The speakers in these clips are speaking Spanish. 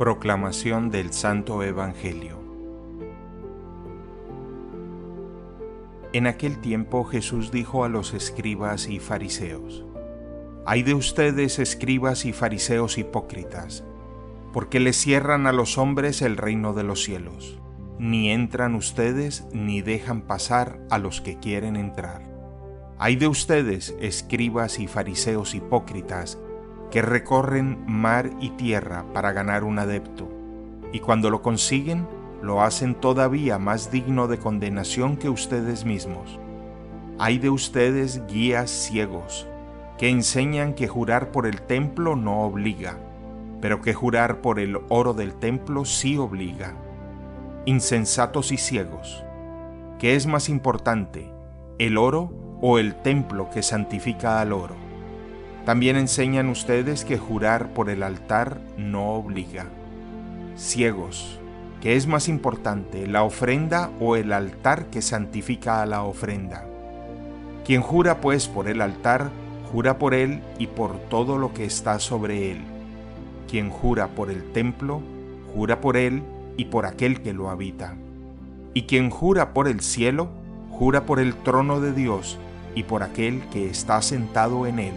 Proclamación del Santo Evangelio En aquel tiempo Jesús dijo a los escribas y fariseos, Hay de ustedes escribas y fariseos hipócritas, porque les cierran a los hombres el reino de los cielos. Ni entran ustedes ni dejan pasar a los que quieren entrar. Hay de ustedes, escribas y fariseos hipócritas, que recorren mar y tierra para ganar un adepto, y cuando lo consiguen, lo hacen todavía más digno de condenación que ustedes mismos. Hay de ustedes guías ciegos, que enseñan que jurar por el templo no obliga, pero que jurar por el oro del templo sí obliga. Insensatos y ciegos, ¿qué es más importante, el oro o el templo que santifica al oro? También enseñan ustedes que jurar por el altar no obliga. Ciegos, ¿qué es más importante, la ofrenda o el altar que santifica a la ofrenda? Quien jura pues por el altar, jura por él y por todo lo que está sobre él quien jura por el templo, jura por él y por aquel que lo habita. Y quien jura por el cielo, jura por el trono de Dios y por aquel que está sentado en él.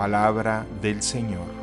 Palabra del Señor.